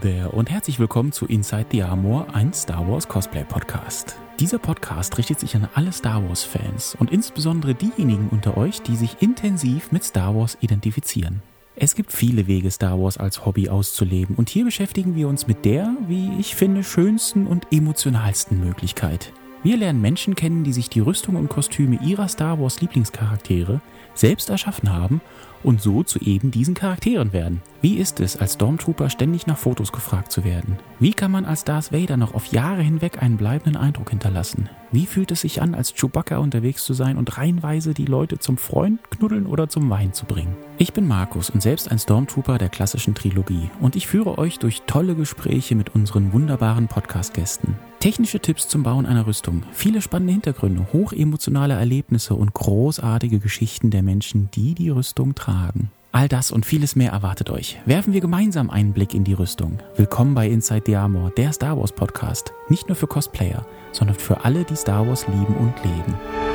there und herzlich willkommen zu Inside the Armor, ein Star Wars Cosplay Podcast. Dieser Podcast richtet sich an alle Star Wars Fans und insbesondere diejenigen unter euch, die sich intensiv mit Star Wars identifizieren. Es gibt viele Wege, Star Wars als Hobby auszuleben und hier beschäftigen wir uns mit der, wie ich finde, schönsten und emotionalsten Möglichkeit. Wir lernen Menschen kennen, die sich die Rüstung und Kostüme ihrer Star Wars Lieblingscharaktere selbst erschaffen haben und so zu eben diesen Charakteren werden. Wie ist es, als Stormtrooper ständig nach Fotos gefragt zu werden? Wie kann man als Darth Vader noch auf Jahre hinweg einen bleibenden Eindruck hinterlassen? Wie fühlt es sich an, als Chewbacca unterwegs zu sein und reihenweise die Leute zum Freund, Knuddeln oder zum Wein zu bringen? Ich bin Markus und selbst ein Stormtrooper der klassischen Trilogie und ich führe euch durch tolle Gespräche mit unseren wunderbaren Podcast-Gästen. Technische Tipps zum Bauen einer Rüstung, viele spannende Hintergründe, hochemotionale Erlebnisse und großartige Geschichten der Menschen, die die Rüstung tragen. All das und vieles mehr erwartet euch. Werfen wir gemeinsam einen Blick in die Rüstung. Willkommen bei Inside the Armor, der Star Wars Podcast. Nicht nur für Cosplayer, sondern für alle, die Star Wars lieben und leben.